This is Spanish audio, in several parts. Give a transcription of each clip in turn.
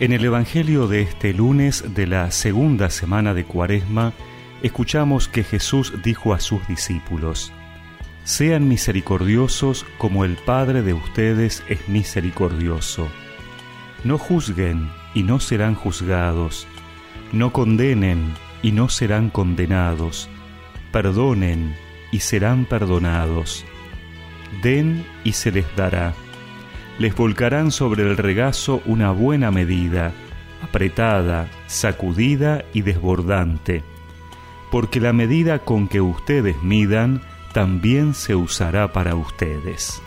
En el Evangelio de este lunes de la segunda semana de Cuaresma, escuchamos que Jesús dijo a sus discípulos, Sean misericordiosos como el Padre de ustedes es misericordioso. No juzguen y no serán juzgados. No condenen y no serán condenados. Perdonen y serán perdonados. Den y se les dará les volcarán sobre el regazo una buena medida, apretada, sacudida y desbordante, porque la medida con que ustedes midan también se usará para ustedes.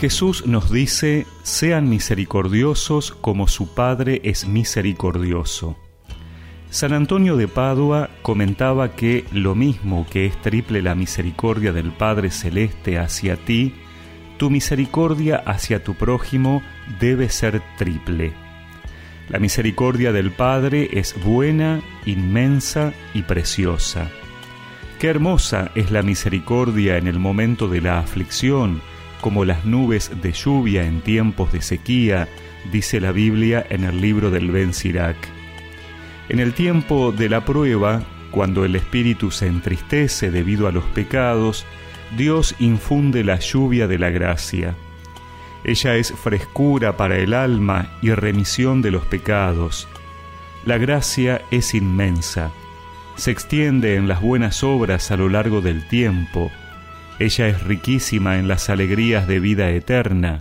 Jesús nos dice, sean misericordiosos como su Padre es misericordioso. San Antonio de Padua comentaba que lo mismo que es triple la misericordia del Padre Celeste hacia ti, tu misericordia hacia tu prójimo debe ser triple. La misericordia del Padre es buena, inmensa y preciosa. Qué hermosa es la misericordia en el momento de la aflicción, como las nubes de lluvia en tiempos de sequía, dice la Biblia en el libro del Ben Sirac. En el tiempo de la prueba, cuando el espíritu se entristece debido a los pecados, Dios infunde la lluvia de la gracia. Ella es frescura para el alma y remisión de los pecados. La gracia es inmensa, se extiende en las buenas obras a lo largo del tiempo. Ella es riquísima en las alegrías de vida eterna.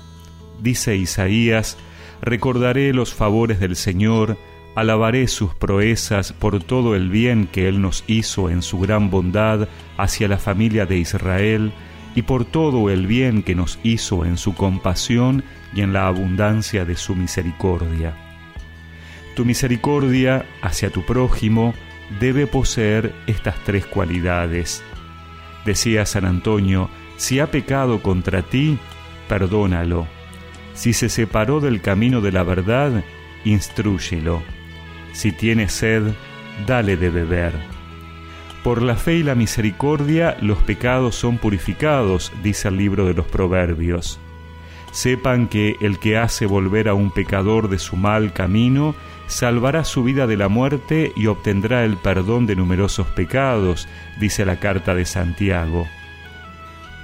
Dice Isaías, recordaré los favores del Señor, Alabaré sus proezas por todo el bien que Él nos hizo en su gran bondad hacia la familia de Israel y por todo el bien que nos hizo en su compasión y en la abundancia de su misericordia. Tu misericordia hacia tu prójimo debe poseer estas tres cualidades. Decía San Antonio, si ha pecado contra ti, perdónalo. Si se separó del camino de la verdad, instrúyelo si tiene sed, dale de beber. Por la fe y la misericordia los pecados son purificados, dice el libro de los Proverbios. Sepan que el que hace volver a un pecador de su mal camino, salvará su vida de la muerte y obtendrá el perdón de numerosos pecados, dice la carta de Santiago.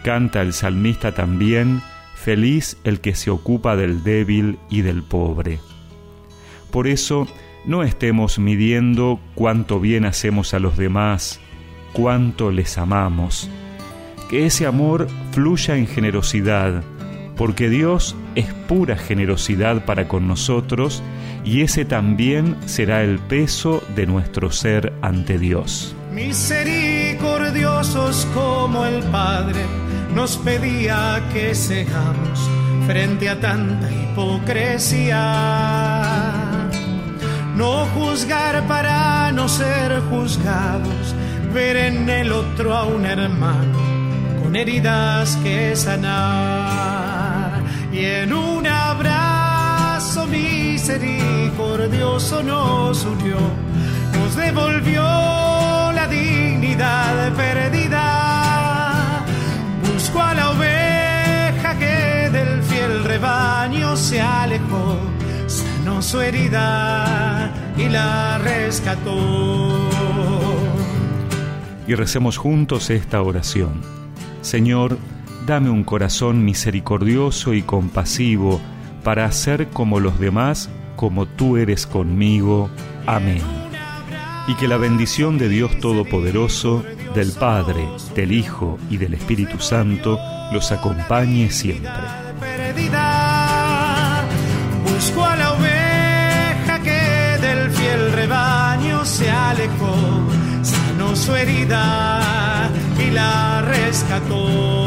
Canta el salmista también, feliz el que se ocupa del débil y del pobre. Por eso, no estemos midiendo cuánto bien hacemos a los demás, cuánto les amamos. Que ese amor fluya en generosidad, porque Dios es pura generosidad para con nosotros y ese también será el peso de nuestro ser ante Dios. Misericordiosos como el Padre nos pedía que seamos frente a tanta hipocresía no juzgar para no ser juzgados, ver en el otro a un hermano con heridas que sanar. Y en un abrazo misericordioso nos unió, nos devolvió la dignidad perdida, su herida y la rescató. Y recemos juntos esta oración. Señor, dame un corazón misericordioso y compasivo para hacer como los demás, como tú eres conmigo. Amén. Y que la bendición de Dios Todopoderoso, del Padre, del Hijo y del Espíritu Santo los acompañe siempre. Alejó, sanó su herida y la rescató.